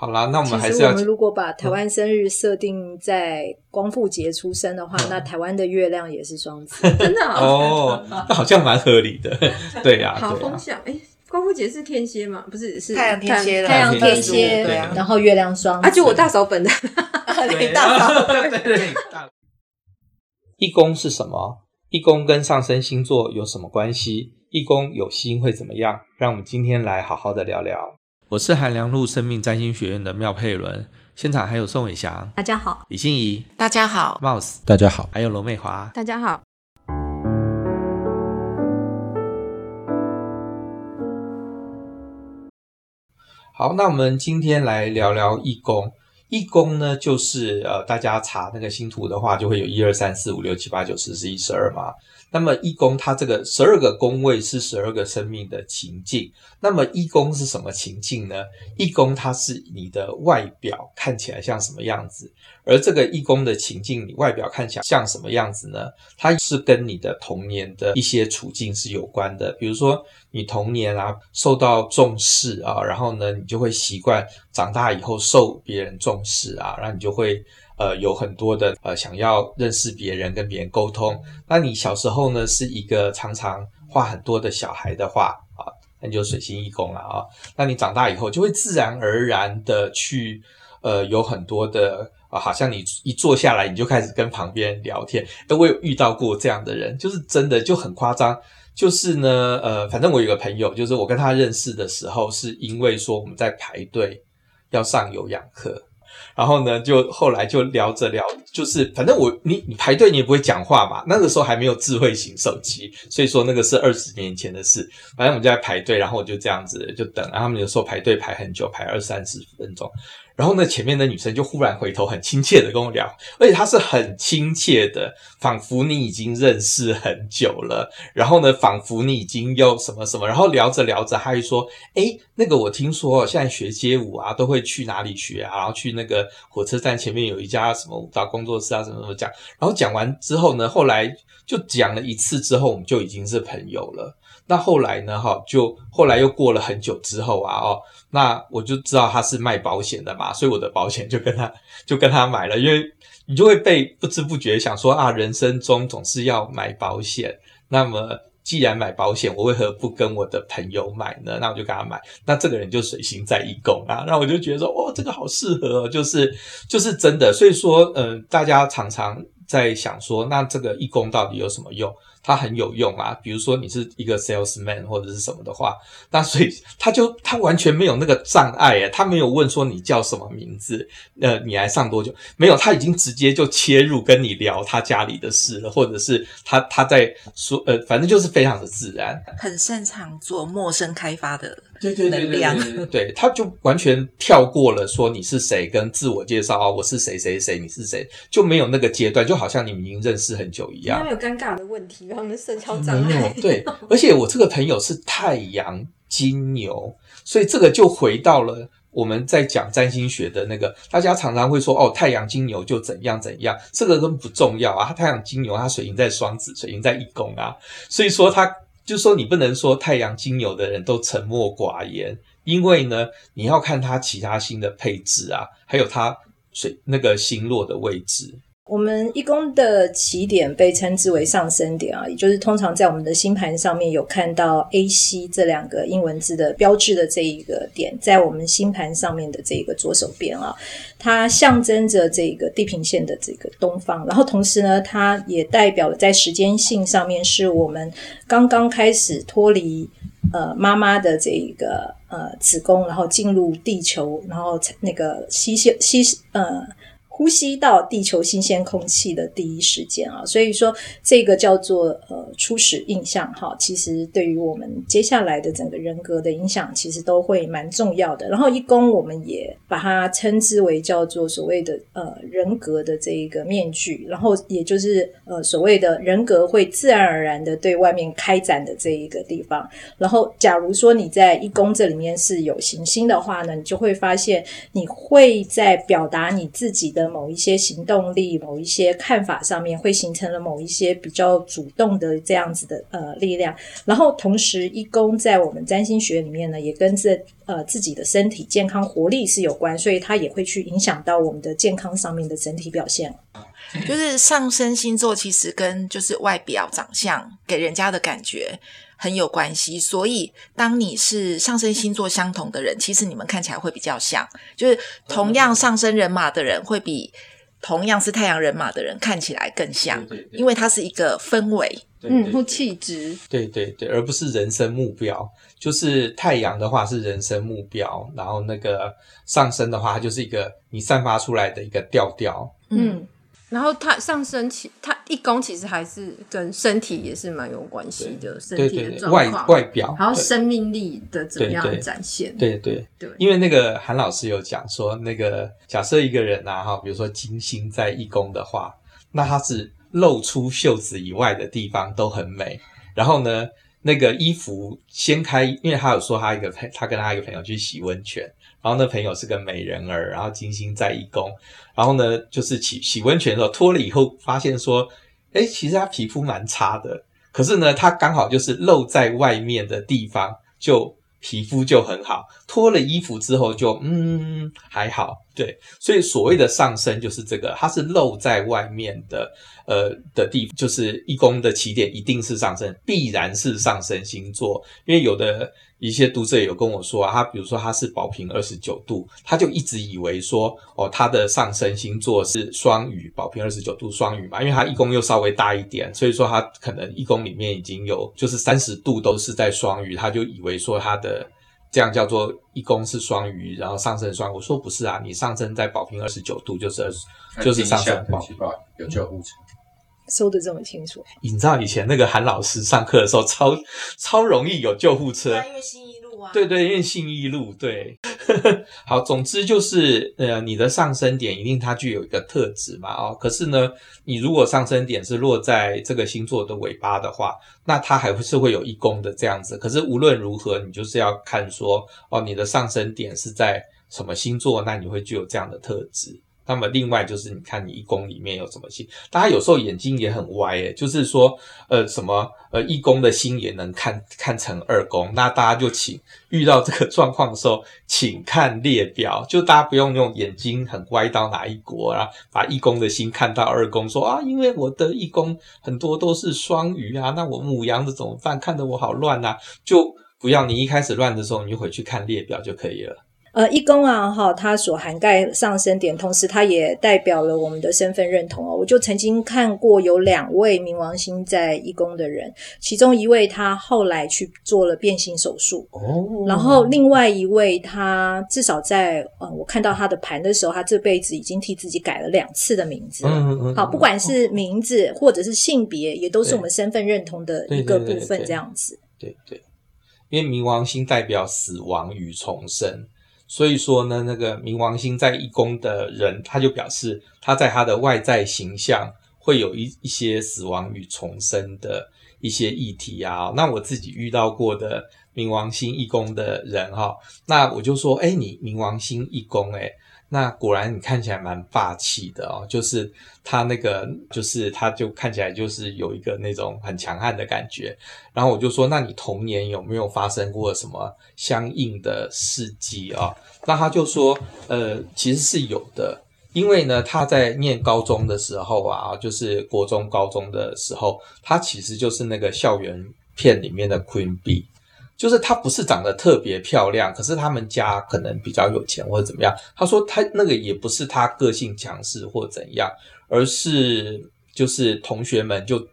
好啦，那我们还是要。其实我们如果把台湾生日设定在光复节出生的话，嗯、那台湾的月亮也是双子，真的哦，那好像蛮合理的，对呀、啊。好风向，哎、啊，光复节是天蝎嘛？不是，是太阳天蝎，太阳天蝎，对啊。然后月亮双子，啊，就我大嫂本人，你大嫂，对对对。一宫是什么？一宫跟上升星座有什么关系？一宫有星会怎么样？让我们今天来好好的聊聊。我是韩良路生命占星学院的妙佩伦，现场还有宋伟翔，大家好；李欣怡，大家好。；Mouse，大家好；还有罗美华，大家好。好，那我们今天来聊聊一宫。一宫呢，就是呃，大家查那个星图的话，就会有一二三四五六七八九十十一十二嘛。那么一宫它这个十二个宫位是十二个生命的情境。那么一宫是什么情境呢？一宫它是你的外表看起来像什么样子，而这个一宫的情境，你外表看起来像什么样子呢？它是跟你的童年的一些处境是有关的。比如说你童年啊受到重视啊，然后呢你就会习惯长大以后受别人重视啊，然后你就会。呃，有很多的呃，想要认识别人，跟别人沟通。那你小时候呢，是一个常常话很多的小孩的话啊，那你就水星一宫了啊。那你长大以后，就会自然而然的去呃，有很多的啊，好像你一坐下来，你就开始跟旁边聊天。都会有遇到过这样的人，就是真的就很夸张。就是呢，呃，反正我有个朋友，就是我跟他认识的时候，是因为说我们在排队要上有氧课。然后呢，就后来就聊着聊，就是反正我你你排队你也不会讲话嘛，那个时候还没有智慧型手机，所以说那个是二十年前的事。反正我们就在排队，然后我就这样子就等，然后他们有时候排队排很久，排二三十分钟。然后呢，前面的女生就忽然回头，很亲切的跟我聊，而且她是很亲切的，仿佛你已经认识很久了。然后呢，仿佛你已经又什么什么，然后聊着聊着，她就说：“诶，那个我听说现在学街舞啊，都会去哪里学啊？然后去那个火车站前面有一家什么舞蹈工作室啊，什么什么讲。”然后讲完之后呢，后来就讲了一次之后，我们就已经是朋友了。那后来呢？哈，就后来又过了很久之后啊，哦，那我就知道他是卖保险的嘛，所以我的保险就跟他就跟他买了，因为你就会被不知不觉想说啊，人生中总是要买保险。那么既然买保险，我为何不跟我的朋友买呢？那我就跟他买。那这个人就水星在一宫啊，那我就觉得说，哦，这个好适合，就是就是真的。所以说，嗯、大家常常在想说，那这个一宫到底有什么用？它很有用啊，比如说你是一个 salesman 或者是什么的话，那所以他就他完全没有那个障碍诶，他没有问说你叫什么名字，呃，你来上多久？没有，他已经直接就切入跟你聊他家里的事了，或者是他他在说，呃，反正就是非常的自然，很擅长做陌生开发的。对对对对对，对，他就完全跳过了说你是谁跟自我介绍啊，我是谁谁谁，你是谁，就没有那个阶段，就好像你们已经认识很久一样。没有尴尬的问题，他们社交障碍。没有，对，而且我这个朋友是太阳金牛，所以这个就回到了我们在讲占星学的那个，大家常常会说哦，太阳金牛就怎样怎样，这个都不重要啊。他太阳金牛，他水星在双子，水星在一宫啊，所以说他。就是说，你不能说太阳金牛的人都沉默寡言，因为呢，你要看他其他星的配置啊，还有他水那个星落的位置。我们一宫的起点被称之为上升点啊，也就是通常在我们的星盘上面有看到 AC 这两个英文字的标志的这一个点，在我们星盘上面的这个左手边啊，它象征着这个地平线的这个东方，然后同时呢，它也代表了在时间性上面是我们刚刚开始脱离呃妈妈的这一个呃子宫，然后进入地球，然后那个吸吸吸呃。呼吸到地球新鲜空气的第一时间啊，所以说这个叫做呃初始印象哈，其实对于我们接下来的整个人格的影响，其实都会蛮重要的。然后一宫我们也把它称之为叫做所谓的呃人格的这一个面具，然后也就是呃所谓的人格会自然而然的对外面开展的这一个地方。然后假如说你在一宫这里面是有行星的话呢，你就会发现你会在表达你自己的。某一些行动力、某一些看法上面，会形成了某一些比较主动的这样子的呃力量。然后同时，一宫在我们占星学里面呢，也跟这呃自己的身体健康活力是有关，所以它也会去影响到我们的健康上面的整体表现。就是上升星座其实跟就是外表长相给人家的感觉。很有关系，所以当你是上升星座相同的人，其实你们看起来会比较像。就是同样上升人马的人，会比同样是太阳人马的人看起来更像，对对对，因为它是一个氛围，对对对，嗯，或气质，对对对，而不是人生目标。就是太阳的话是人生目标，然后那个上升的话，它就是一个你散发出来的一个调调，嗯。然后它上升其它一宫其实还是跟身体也是蛮有关系的，身体的状况、外外表，还有生命力的怎么样展现？对对对，对，对，因为那个韩老师有讲说，那个假设一个人啊哈，比如说金星在一宫的话，那他是露出袖子以外的地方都很美，然后呢，那个衣服掀开，因为他有说他一个朋，他跟他一个朋友去洗温泉。然后那朋友是个美人儿，然后金星在一宫，然后呢，就是洗洗温泉的时候脱了以后，发现说，哎，其实他皮肤蛮差的，可是呢，他刚好就是露在外面的地方就。皮肤就很好，脱了衣服之后就嗯还好，对，所以所谓的上升就是这个，它是露在外面的，呃的地，就是一宫的起点一定是上升，必然是上升星座，因为有的一些读者有跟我说啊，他比如说他是宝瓶二十九度，他就一直以为说哦他的上升星座是双鱼，宝瓶二十九度双鱼嘛，因为他一宫又稍微大一点，所以说他可能一宫里面已经有就是三十度都是在双鱼，他就以为说他的。这样叫做一宫是双鱼，然后上升双。我说不是啊，你上升在宝瓶二十九度，就是就是上升宝瓶有救护车，说的这么清楚。你知道以前那个韩老师上课的时候，超超容易有救护车，因为信义路啊，对对，因为信义路对。好，总之就是，呃，你的上升点一定它具有一个特质嘛，哦，可是呢，你如果上升点是落在这个星座的尾巴的话，那它还是会有一宫的这样子。可是无论如何，你就是要看说，哦，你的上升点是在什么星座，那你会具有这样的特质。那么另外就是，你看你一宫里面有什么星，大家有时候眼睛也很歪诶，就是说，呃，什么呃一宫的星也能看看成二宫，那大家就请遇到这个状况的时候，请看列表，就大家不用用眼睛很歪到哪一国啊，把一宫的星看到二宫，说啊，因为我的一宫很多都是双鱼啊，那我母羊的怎么办？看得我好乱啊，就不要你一开始乱的时候，你就回去看列表就可以了。呃，一宫啊，哈，它所涵盖上升点，同时它也代表了我们的身份认同哦。我就曾经看过有两位冥王星在一宫的人，其中一位他后来去做了变性手术，哦，然后另外一位他至少在呃，我看到他的盘的时候，他这辈子已经替自己改了两次的名字。嗯嗯。好，不管是名字或者是性别，也都是我们身份认同的一个部分，这样子。对对，因为冥王星代表死亡与重生。所以说呢，那个冥王星在一宫的人，他就表示他在他的外在形象会有一一些死亡与重生的一些议题啊。那我自己遇到过的冥王星一宫的人哈，那我就说，哎，你冥王星一宫，哎。那果然你看起来蛮霸气的哦，就是他那个，就是他就看起来就是有一个那种很强悍的感觉。然后我就说，那你童年有没有发生过什么相应的事迹啊？那他就说，呃，其实是有的，因为呢，他在念高中的时候啊，就是国中、高中的时候，他其实就是那个校园片里面的 Queen Bee。就是她不是长得特别漂亮，可是他们家可能比较有钱或者怎么样。她说她那个也不是她个性强势或怎样，而是就是同学们就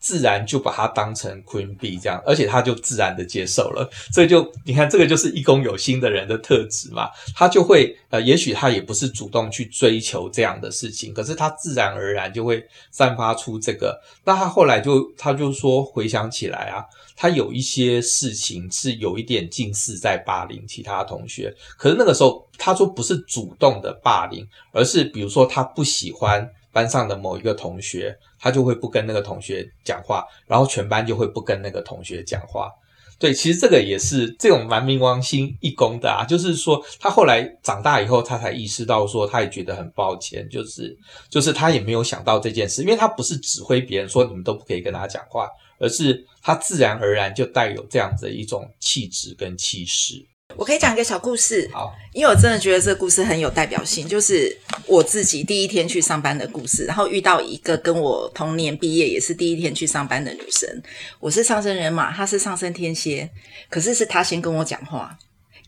自然就把他当成 Queen Bee 这样，而且他就自然的接受了。所以就你看这个就是一宫有心的人的特质嘛，他就会呃，也许他也不是主动去追求这样的事情，可是他自然而然就会散发出这个。那他后来就他就说回想起来啊。他有一些事情是有一点近似在霸凌其他同学，可是那个时候他说不是主动的霸凌，而是比如说他不喜欢班上的某一个同学，他就会不跟那个同学讲话，然后全班就会不跟那个同学讲话。对，其实这个也是这种蛮冥王星一宫的啊，就是说他后来长大以后，他才意识到说，他也觉得很抱歉，就是就是他也没有想到这件事，因为他不是指挥别人说你们都不可以跟他讲话，而是他自然而然就带有这样子一种气质跟气势。我可以讲一个小故事，好，因为我真的觉得这个故事很有代表性，就是我自己第一天去上班的故事，然后遇到一个跟我同年毕业，也是第一天去上班的女生。我是上升人马，她是上升天蝎，可是是她先跟我讲话，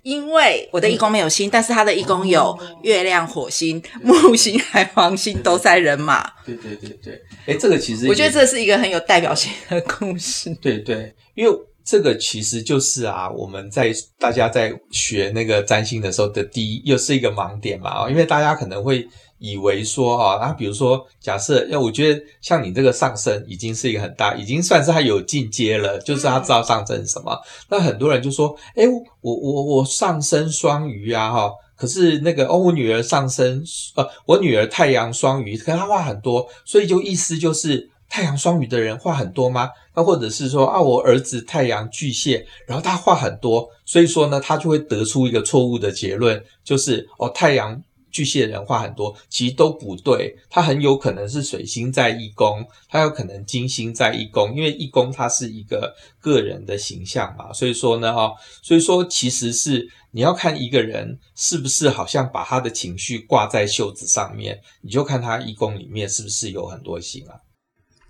因为我的一宫没有星，嗯、但是她的一宫有月亮、火星、木星、海王星都在人马。对对对对，哎，这个其实我觉得这是一个很有代表性的故事。对对，因为。这个其实就是啊，我们在大家在学那个占星的时候的第一，又是一个盲点嘛啊，因为大家可能会以为说啊，那比如说假设，要我觉得像你这个上升已经是一个很大，已经算是他有进阶了，就是他知道上升是什么。那很多人就说，哎，我我我上升双鱼啊哈，可是那个哦，我女儿上升呃，我女儿太阳双鱼，可是她话很多，所以就意思就是。太阳双鱼的人话很多吗？那或者是说啊，我儿子太阳巨蟹，然后他话很多，所以说呢，他就会得出一个错误的结论，就是哦，太阳巨蟹的人话很多，其实都不对。他很有可能是水星在一宫，他有可能金星在一宫，因为一宫它是一个个人的形象嘛，所以说呢，哦，所以说其实是你要看一个人是不是好像把他的情绪挂在袖子上面，你就看他一宫里面是不是有很多星啊。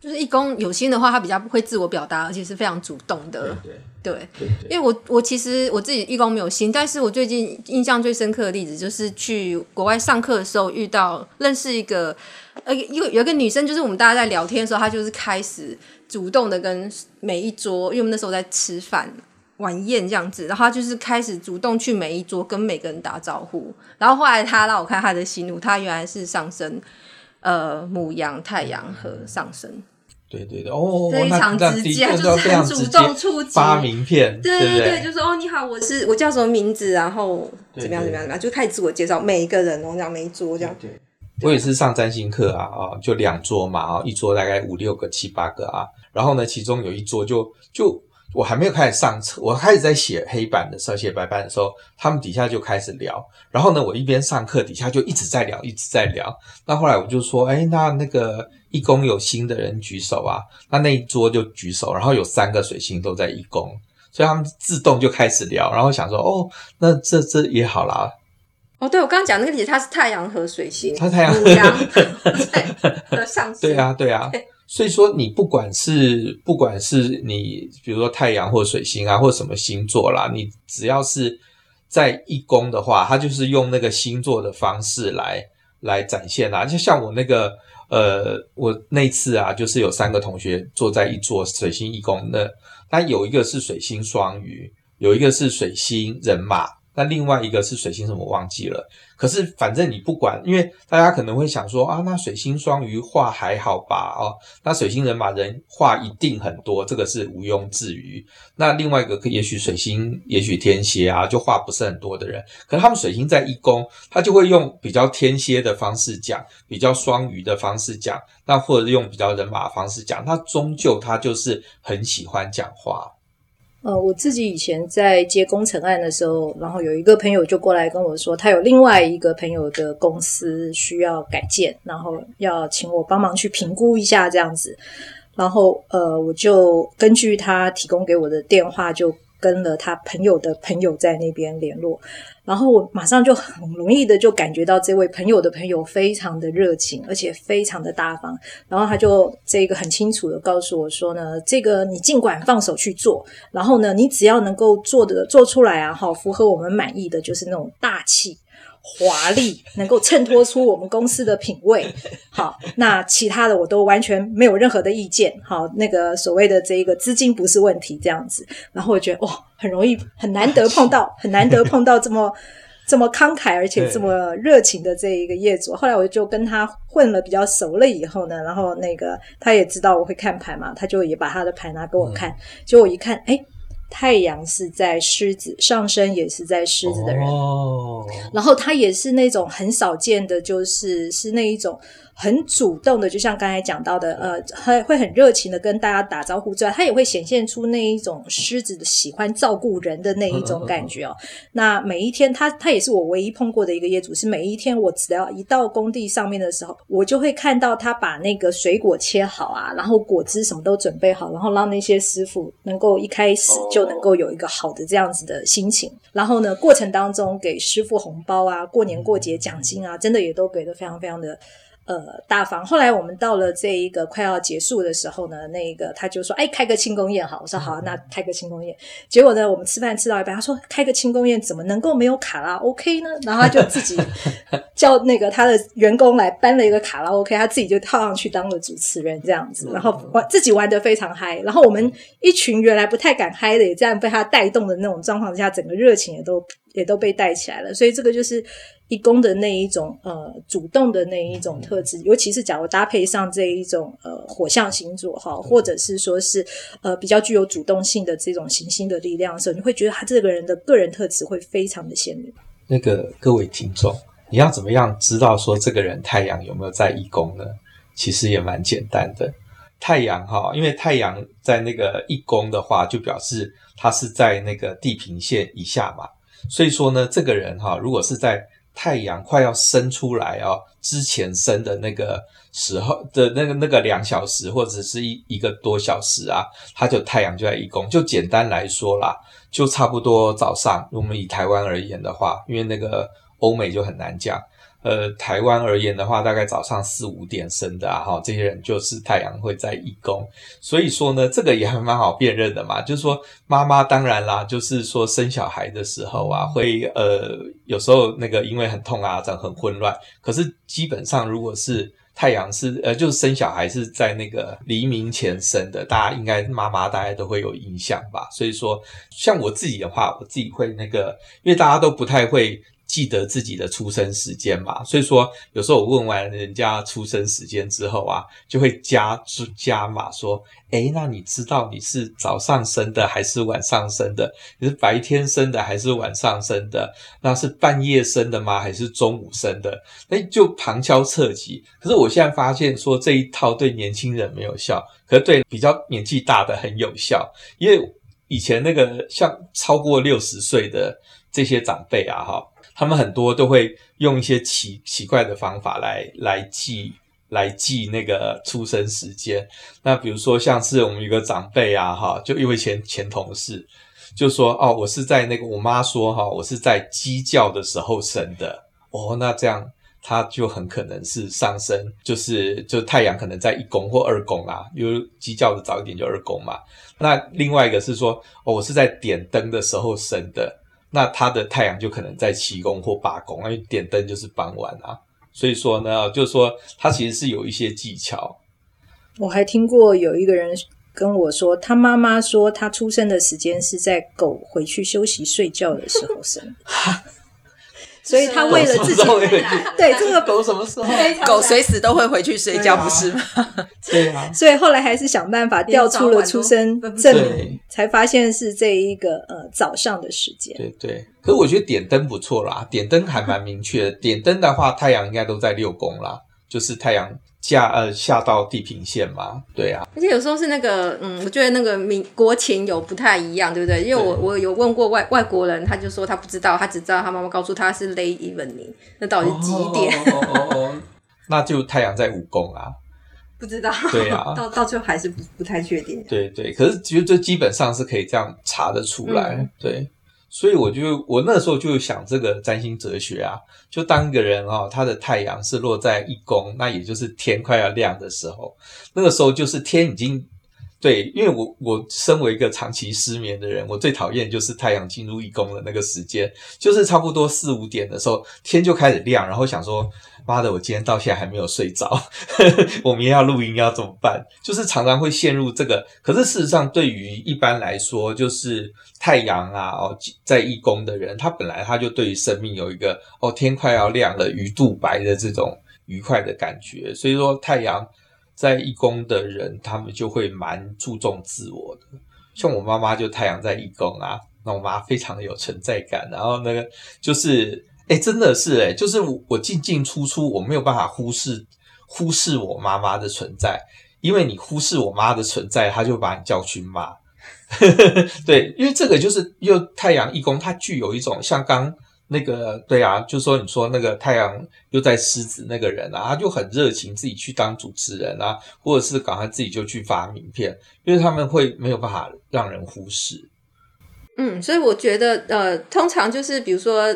就是一公有心的话，他比较不会自我表达，而且是非常主动的。对对，对，对，因为我我其实我自己一公没有心，但是我最近印象最深刻的例子就是去国外上课的时候遇到认识一个呃有有一个女生，就是我们大家在聊天的时候，她就是开始主动的跟每一桌，因为我们那时候在吃饭晚宴这样子，然后她就是开始主动去每一桌跟每个人打招呼，然后后来她让我看她的星图，她原来是上升呃母羊、太阳和上升。对对对，哦，非常直接，就是很主动出击，发名片，对对对，对就说哦，你好，我是我叫什么名字，然后怎么样怎么样怎么样，就开始自我介绍，每一个人哦，这样每一桌这样。对，对，我也是上占星课啊啊，就两桌嘛啊，一桌大概五六个七八个啊，然后呢，其中有一桌就就。我还没有开始上车，我开始在写黑板的时候，写白板的时候，他们底下就开始聊。然后呢，我一边上课，底下就一直在聊，一直在聊。那后来我就说，哎，那那个一宫有新的人举手啊。那那一桌就举手，然后有三个水星都在一宫，所以他们自动就开始聊。然后想说，哦，那这这也好啦。哦，对，我刚刚讲那个例子，它是太阳和水星，它太阳和上升。对啊，对啊。所以说，你不管是不管是你，比如说太阳或水星啊，或什么星座啦，你只要是在一宫的话，它就是用那个星座的方式来来展现啦。就像我那个呃，我那次啊，就是有三个同学坐在一桌水星一宫，那那有一个是水星双鱼，有一个是水星人马。那另外一个是水星什么忘记了，可是反正你不管，因为大家可能会想说啊，那水星双鱼话还好吧？哦，那水星人马人话一定很多，这个是毋庸置疑。那另外一个也许水星，也许天蝎啊，就话不是很多的人，可是他们水星在一宫，他就会用比较天蝎的方式讲，比较双鱼的方式讲，那或者是用比较人马的方式讲，他终究他就是很喜欢讲话。呃，我自己以前在接工程案的时候，然后有一个朋友就过来跟我说，他有另外一个朋友的公司需要改建，然后要请我帮忙去评估一下这样子。然后呃，我就根据他提供给我的电话就。跟了他朋友的朋友在那边联络，然后我马上就很容易的就感觉到这位朋友的朋友非常的热情，而且非常的大方。然后他就这个很清楚的告诉我说呢，这个你尽管放手去做，然后呢，你只要能够做的做出来啊，好符合我们满意的就是那种大气。华丽 能够衬托出我们公司的品味，好，那其他的我都完全没有任何的意见，好，那个所谓的这一个资金不是问题，这样子，然后我觉得哇，很容易，很难得碰到，很难得碰到这么这么慷慨而且这么热情的这一个业主。后来我就跟他混了比较熟了以后呢，然后那个他也知道我会看盘嘛，他就也把他的盘拿给我看，结果我一看，诶太阳是在狮子，上升也是在狮子的人，哦，然后他也是那种很少见的，就是是那一种。很主动的，就像刚才讲到的，呃，会会很热情的跟大家打招呼之外，他也会显现出那一种狮子的喜欢照顾人的那一种感觉哦。那每一天他，他他也是我唯一碰过的一个业主，是每一天我只要一到工地上面的时候，我就会看到他把那个水果切好啊，然后果汁什么都准备好，然后让那些师傅能够一开始就能够有一个好的这样子的心情。然后呢，过程当中给师傅红包啊，过年过节奖金啊，真的也都给的非常非常的。呃，大方。后来我们到了这一个快要结束的时候呢，那个他就说：“哎，开个庆功宴好。”我说：“好，那开个庆功宴。”结果呢，我们吃饭吃到一半，他说：“开个庆功宴怎么能够没有卡拉 OK 呢？”然后他就自己 叫那个他的员工来搬了一个卡拉 OK，他自己就套上去当了主持人这样子，然后玩自己玩的非常嗨。然后我们一群原来不太敢嗨的，也这样被他带动的那种状况之下，整个热情也都也都被带起来了。所以这个就是。一宫的那一种呃主动的那一种特质，尤其是假如搭配上这一种呃火象星座哈，或者是说是呃比较具有主动性的这种行星的力量的时候，你会觉得他这个人的个人特质会非常的鲜明。那个各位听众，你要怎么样知道说这个人太阳有没有在一宫呢？其实也蛮简单的，太阳哈，因为太阳在那个一宫的话，就表示他是在那个地平线以下嘛，所以说呢，这个人哈，如果是在太阳快要升出来哦，之前升的那个时候的那个那个两小时或者是一一个多小时啊，它就太阳就在一宫。就简单来说啦，就差不多早上，我们以台湾而言的话，因为那个欧美就很难讲。呃，台湾而言的话，大概早上四五点生的啊，哈，这些人就是太阳会在一宫，所以说呢，这个也还蛮好辨认的嘛。就是说，妈妈当然啦，就是说生小孩的时候啊，会呃，有时候那个因为很痛啊，这样很混乱。可是基本上，如果是太阳是呃，就是生小孩是在那个黎明前生的，大家应该妈妈大家都会有印象吧。所以说，像我自己的话，我自己会那个，因为大家都不太会。记得自己的出生时间嘛，所以说有时候我问完人家出生时间之后啊，就会加加码说，诶，那你知道你是早上生的还是晚上生的？你是白天生的还是晚上生的？那是半夜生的吗？还是中午生的？诶，就旁敲侧击。可是我现在发现说这一套对年轻人没有效，可是对比较年纪大的很有效，因为以前那个像超过六十岁的这些长辈啊，哈。他们很多都会用一些奇奇怪的方法来来记来记那个出生时间。那比如说，像是我们一个长辈啊，哈，就一位前前同事就说：“哦，我是在那个我妈说哈，我是在鸡叫的时候生的。”哦，那这样他就很可能是上升，就是就太阳可能在一宫或二宫啊，因为鸡叫的早一点就二宫嘛。那另外一个是说：“哦，我是在点灯的时候生的。”那他的太阳就可能在七宫或八宫，因为点灯就是傍晚啊，所以说呢，就是说他其实是有一些技巧。我还听过有一个人跟我说，他妈妈说他出生的时间是在狗回去休息睡觉的时候生。所以他为了自己，对这个狗什么时候？狗随时都会回去睡觉，不是吗？对啊。所以后来还是想办法调出了出生证明，才发现是这一个呃早上的时间。对对。可是我觉得点灯不错啦，点灯还蛮明确的。点灯的话，太阳应该都在六宫啦，就是太阳。下呃下到地平线嘛，对啊，而且有时候是那个嗯，我觉得那个民国情有不太一样，对不对？因为我我有问过外外国人，他就说他不知道，他只知道他妈妈告诉他是 late evening，那到底是几点？哦哦哦哦，那就太阳在五宫啊，不知道，对啊，到到最后还是不不太确定。对对，可是其实这基本上是可以这样查得出来，嗯、对。所以我就我那时候就想这个占星哲学啊，就当一个人哦，他的太阳是落在一宫，那也就是天快要亮的时候，那个时候就是天已经对，因为我我身为一个长期失眠的人，我最讨厌就是太阳进入一宫的那个时间，就是差不多四五点的时候，天就开始亮，然后想说。妈的！我今天到现在还没有睡着，我明天要录音要怎么办？就是常常会陷入这个。可是事实上，对于一般来说，就是太阳啊，哦，在一宫的人，他本来他就对于生命有一个哦，天快要亮了，鱼肚白的这种愉快的感觉。所以说，太阳在一宫的人，他们就会蛮注重自我的。像我妈妈就太阳在一宫啊，那我妈非常的有存在感，然后那个就是，哎，真的是哎，就是我我进进出出，我没有办法忽视忽视我妈妈的存在，因为你忽视我妈的存在，她就把你叫去骂。对，因为这个就是又太阳一宫，它具有一种像刚那个对啊，就说你说那个太阳又在狮子那个人啊，他就很热情，自己去当主持人啊，或者是赶快自己就去发名片，因为他们会没有办法让人忽视。嗯，所以我觉得呃，通常就是比如说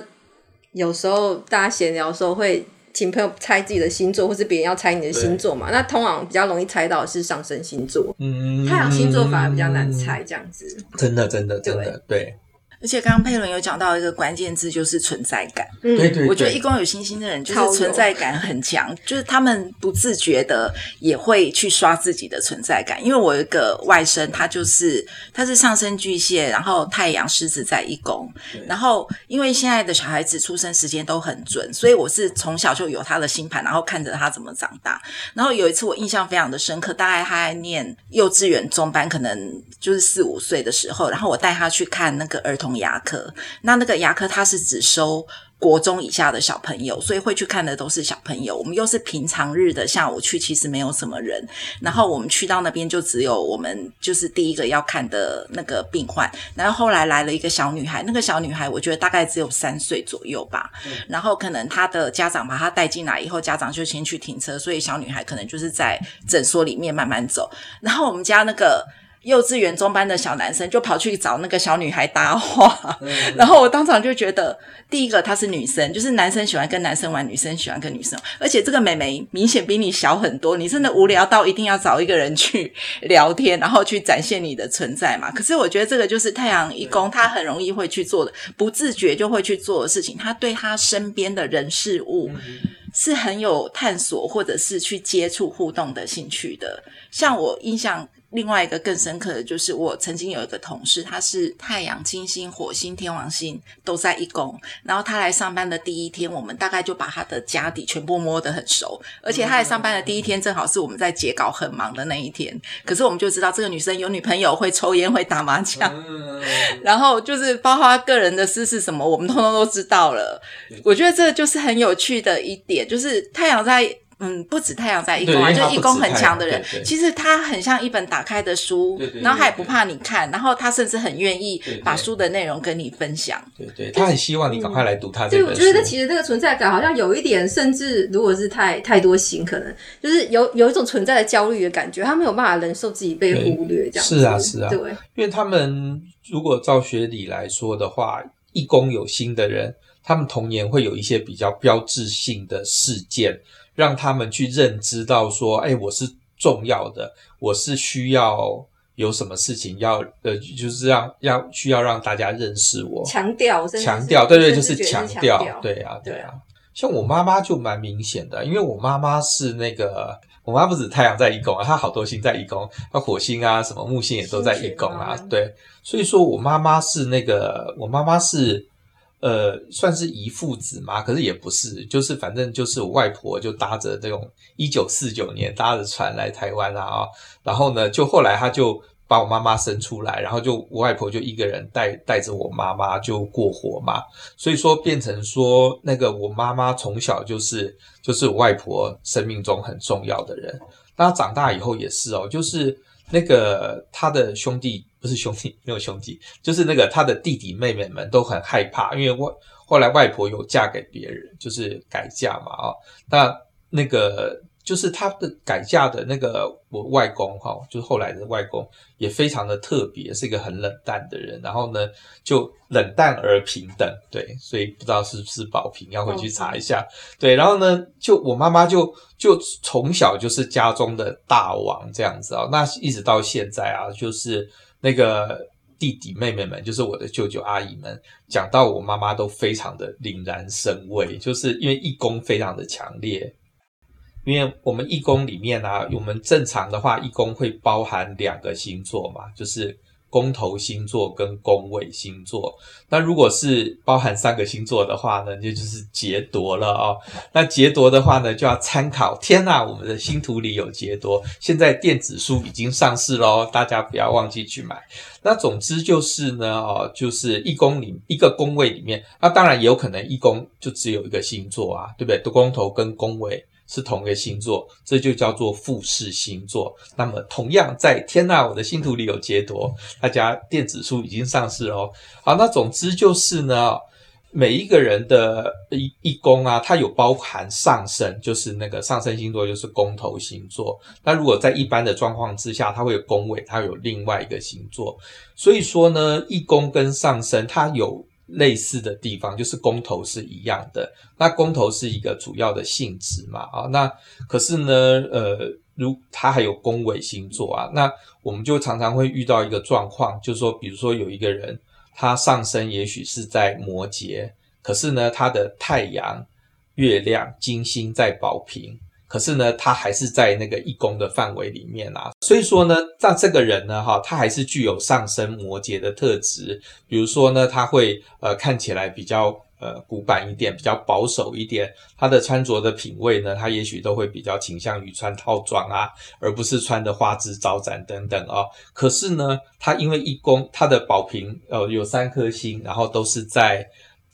有时候大家闲聊的时候会。请朋友猜自己的星座，或是别人要猜你的星座嘛？那通常比较容易猜到的是上升星座，嗯，太阳星座反而比较难猜，这样子。真的，真的，真的，对。对而且刚刚佩伦有讲到一个关键字，就是存在感。嗯，对对，我觉得一宫有星星的人就是存在感很强，就是他们不自觉的也会去刷自己的存在感。因为我有一个外甥，他就是他是上升巨蟹，然后太阳狮子在一宫，然后因为现在的小孩子出生时间都很准，所以我是从小就有他的星盘，然后看着他怎么长大。然后有一次我印象非常的深刻，大概他在念幼稚园中班，可能就是四五岁的时候，然后我带他去看那个儿童。牙科，那那个牙科它是只收国中以下的小朋友，所以会去看的都是小朋友。我们又是平常日的下午去，其实没有什么人。然后我们去到那边，就只有我们就是第一个要看的那个病患。然后后来来了一个小女孩，那个小女孩我觉得大概只有三岁左右吧。然后可能她的家长把她带进来以后，家长就先去停车，所以小女孩可能就是在诊所里面慢慢走。然后我们家那个。幼稚园中班的小男生就跑去找那个小女孩搭话，嗯、然后我当场就觉得，第一个她是女生，就是男生喜欢跟男生玩，女生喜欢跟女生，而且这个妹妹明显比你小很多，你真的无聊到一定要找一个人去聊天，然后去展现你的存在嘛？可是我觉得这个就是太阳一宫，他很容易会去做的，不自觉就会去做的事情，他对他身边的人事物是很有探索或者是去接触互动的兴趣的，像我印象。另外一个更深刻的就是，我曾经有一个同事，他是太阳、金星、火星、天王星都在一宫，然后他来上班的第一天，我们大概就把他的家底全部摸得很熟，而且他来上班的第一天，正好是我们在截稿很忙的那一天。可是我们就知道这个女生有女朋友，会抽烟，会打麻将，然后就是包括他个人的私事什么，我们通通都知道了。我觉得这就是很有趣的一点，就是太阳在。嗯，不止太阳在一宫啊，就一宫很强的人，对对对，其实他很像一本打开的书，然后他也不怕你看，然后他甚至很愿意把书的内容跟你分享。对，对对，他很希望你赶快来读他这本书。对，我觉得其实这个存在感好像有一点，甚至如果是太太多心，可能就是有有一种存在的焦虑的感觉，他没有办法忍受自己被忽略，这样子。是啊，是啊，对，因为他们如果照学理来说的话，一宫有心的人，他们童年会有一些比较标志性的事件。让他们去认知到说，哎，我是重要的，我是需要有什么事情要呃，就是让要需要让大家认识我，强调，强调，对对，就是强调，对啊，对啊。像我妈妈就蛮明显的，因为我妈妈是那个，我妈不止太阳在一宫啊，她好多星在一宫，她火星啊，什么木星也都在一宫啊，对，所以说我妈妈是那个，我妈妈是。呃，算是遗腹子嘛，可是也不是，就是反正就是我外婆就搭着这种一九四九年搭着船来台湾啊，然后呢，就后来他就把我妈妈生出来，然后就我外婆就一个人带带着我妈妈就过活嘛，所以说变成说那个我妈妈从小就是就是我外婆生命中很重要的人，那长大以后也是哦，就是。那个他的兄弟不是兄弟，没有兄弟，就是那个他的弟弟妹妹们都很害怕，因为外后来外婆有嫁给别人，就是改嫁嘛啊、哦，那那个。就是他的改嫁的那个我外公哈，就是后来的外公也非常的特别，是一个很冷淡的人。然后呢，就冷淡而平等，对，所以不知道是不是宝平，要回去查一下。对，然后呢，就我妈妈就就从小就是家中的大王这样子啊。那一直到现在啊，就是那个弟弟妹妹们，就是我的舅舅阿姨们，讲到我妈妈都非常的凛然生畏，就是因为义工非常的强烈。因为我们义工里面啊，我们正常的话，义工会包含两个星座嘛，就是公头星座跟宫位星座。那如果是包含三个星座的话呢，就就是劫夺了哦。那劫夺的话呢，就要参考。天呐，我们的星图里有劫夺，现在电子书已经上市喽，大家不要忘记去买。那总之就是呢，哦，就是一宫里一个宫位里面，那当然也有可能一宫就只有一个星座啊，对不对？宫头跟宫位。是同一个星座，这就叫做复式星座。那么，同样在天呐，我的星图里有劫夺，大家电子书已经上市哦。好，那总之就是呢，每一个人的一一宫啊，它有包含上升，就是那个上升星座，就是宫头星座。那如果在一般的状况之下，它会有宫位，它有另外一个星座。所以说呢，一宫跟上升，它有。类似的地方就是宫头是一样的，那宫头是一个主要的性质嘛，啊，那可是呢，呃，如它还有宫尾星座啊，那我们就常常会遇到一个状况，就是说，比如说有一个人，他上升也许是在摩羯，可是呢，他的太阳、月亮、金星在宝瓶。可是呢，他还是在那个一宫的范围里面啊，所以说呢，那这个人呢，哈，他还是具有上升摩羯的特质。比如说呢，他会呃看起来比较呃古板一点，比较保守一点。他的穿着的品味呢，他也许都会比较倾向于穿套装啊，而不是穿的花枝招展等等哦。可是呢，他因为一宫，他的宝瓶呃有三颗星，然后都是在。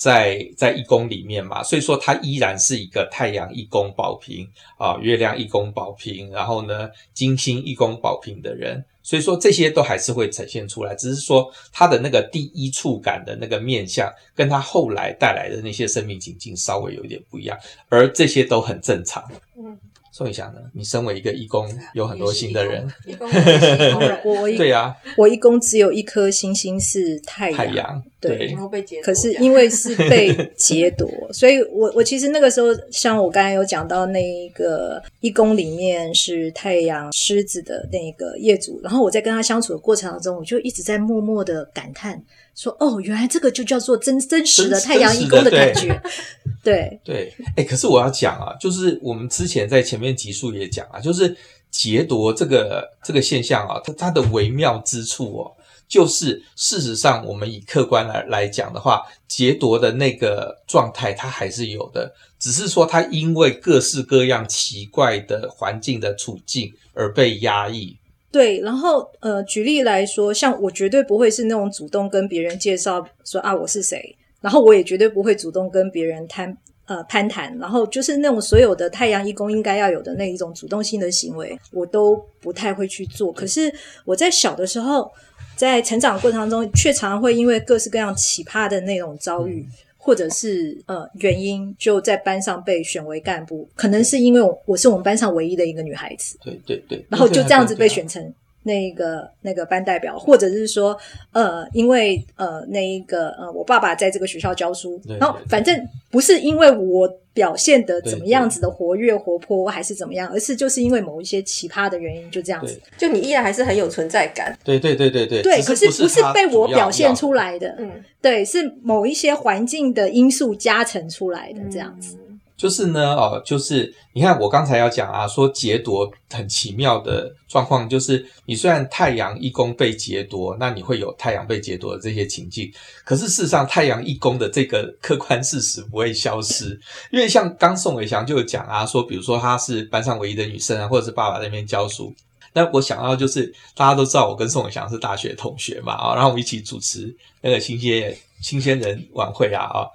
在在一宫里面嘛，所以说他依然是一个太阳一宫保平啊，月亮一宫保平，然后呢，金星一宫保平的人，所以说这些都还是会呈现出来，只是说他的那个第一触感的那个面相，跟他后来带来的那些生命情境稍微有一点不一样，而这些都很正常。嗯。宋伟祥呢？你身为一个义工有很多星的人，义工我 对呀，我义工只有一颗星星是太阳，太阳对，然后被劫夺。可是因为是被劫夺，所以我我其实那个时候，像我刚才有讲到那一个义工里面是太阳狮子的那个业主，然后我在跟他相处的过程当中，我就一直在默默的感叹。说哦，原来这个就叫做真真实的太阳一宫的感觉，对对。哎，可是我要讲啊，就是我们之前在前面集数也讲啊，就是劫夺这个这个现象啊，它它的微妙之处哦，就是事实上我们以客观来来讲的话，劫夺的那个状态它还是有的，只是说它因为各式各样奇怪的环境的处境而被压抑。对，然后呃，举例来说，像我绝对不会是那种主动跟别人介绍说啊我是谁，然后我也绝对不会主动跟别人谈呃攀谈，然后就是那种所有的太阳一宫应该要有的那一种主动性的行为，我都不太会去做。可是我在小的时候，在成长过程当中，却常常会因为各式各样奇葩的那种遭遇。或者是呃原因，就在班上被选为干部，可能是因为我我是我们班上唯一的一个女孩子，对对对，然后就这样子被选成那个那个班代表，或者是说呃因为呃那一个呃我爸爸在这个学校教书，然后反正不是因为我表现的怎么样子的活跃活泼还是怎么样，而是就是因为某一些奇葩的原因就这样子，就你依然还是很有存在感，对对对对对，对，可是不是被我表现出来的，嗯。对，是某一些环境的因素加成出来的这样子。就是呢，哦，就是你看我刚才要讲啊，说劫夺很奇妙的状况，就是你虽然太阳一宫被劫夺，那你会有太阳被劫夺的这些情境，可是事实上太阳一宫的这个客观事实不会消失，因为像刚宋伟祥就有讲啊，说比如说她是班上唯一的女生啊，或者是爸爸在那边教书。那我想要就是大家都知道我跟宋伟祥是大学同学嘛，啊，然后我们一起主持那个新鲜新鲜人晚会啊，啊，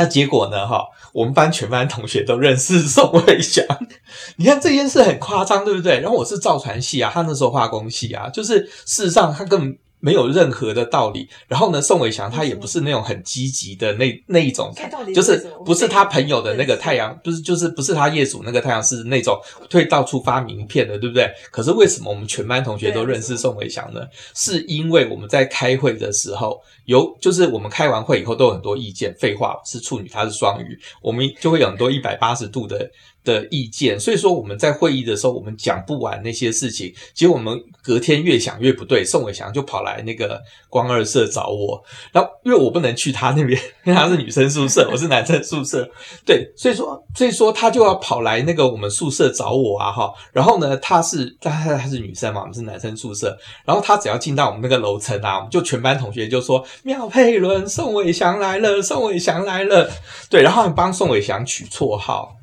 那结果呢，哈，我们班全班同学都认识宋慧祥，你看这件事很夸张，对不对？然后我是造船系啊，他那时候化工系啊，就是事实上他根本。没有任何的道理。然后呢，宋伟祥他也不是那种很积极的那那一种，就是不是他朋友的那个太阳，不是就是不是他业主那个太阳是那种会到处发名片的，对不对？可是为什么我们全班同学都认识宋伟祥呢？是因为我们在开会的时候，有就是我们开完会以后都有很多意见。废话，是处女，他是双鱼，我们就会有很多一百八十度的。的意见，所以说我们在会议的时候，我们讲不完那些事情，结果我们隔天越想越不对，宋伟祥就跑来来那个光二社找我。然后因为我不能去他那边，因为他是女生宿舍，我是男生宿舍，对，所以说所以说他就要跑来那个我们宿舍找我啊哈。然后呢，他是他他是女生嘛，我们是男生宿舍。然后他只要进到我们那个楼层啊，我们就全班同学就说妙佩伦、宋伟祥来了，宋伟祥来了。对，然后还帮宋伟祥取绰号。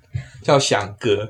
叫翔哥，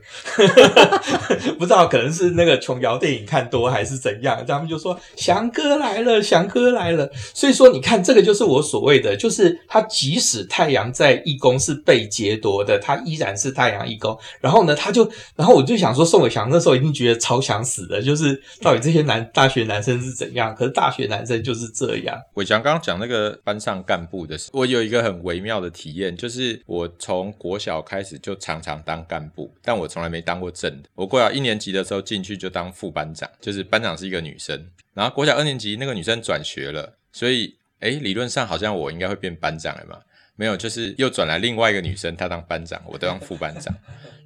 不知道可能是那个琼瑶电影看多还是怎样，他们就说翔哥来了，翔哥来了。所以说，你看这个就是我所谓的，就是他即使太阳在一宫是被劫夺的，他依然是太阳一宫。然后呢，他就，然后我就想说，宋伟祥那时候一定觉得超想死的，就是到底这些男大学男生是怎样？可是大学男生就是这样。伟祥刚刚讲那个班上干部的时候，我有一个很微妙的体验，就是我从国小开始就常常当。干部，但我从来没当过正的。我国小一年级的时候进去就当副班长，就是班长是一个女生。然后国小二年级那个女生转学了，所以诶，理论上好像我应该会变班长了嘛？没有，就是又转来另外一个女生，她当班长，我当副班长。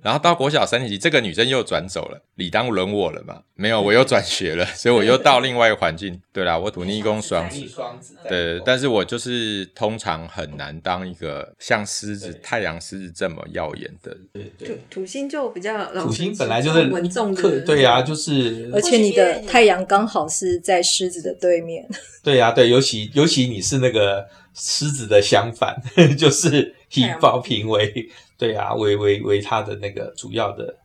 然后到国小三年级，这个女生又转走了，理当轮我了嘛？没有，我又转学了，所以我又到另外一个环境。对啦，我土逆宫双子，对，但是我就是通常很难当一个像狮子、太阳狮子这么耀眼的。对对，土星就比较，土星本来就是稳重的，对呀，就是。而且你的太阳刚好是在狮子的对面。对呀，对，尤其尤其你是那个狮子的相反，就是以宝瓶为。对啊，为为为他的那个主要的。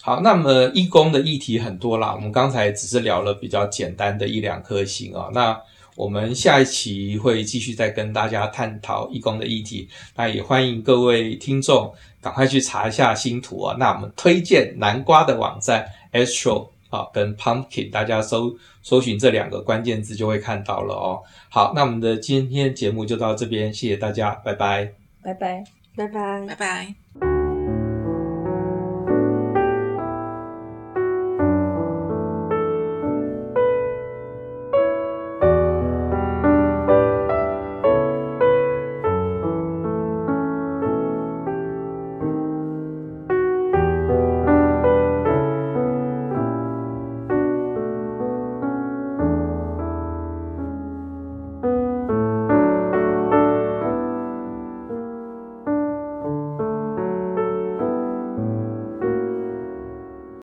好，那么义工的议题很多啦，我们刚才只是聊了比较简单的一两颗星啊。那我们下一期会继续再跟大家探讨义工的议题。那也欢迎各位听众赶快去查一下星图啊。那我们推荐南瓜的网站 Astro 啊，跟 Pumpkin，大家搜搜寻这两个关键字就会看到了哦。好，那我们的今天节目就到这边，谢谢大家，拜拜，拜拜。拜拜，拜拜。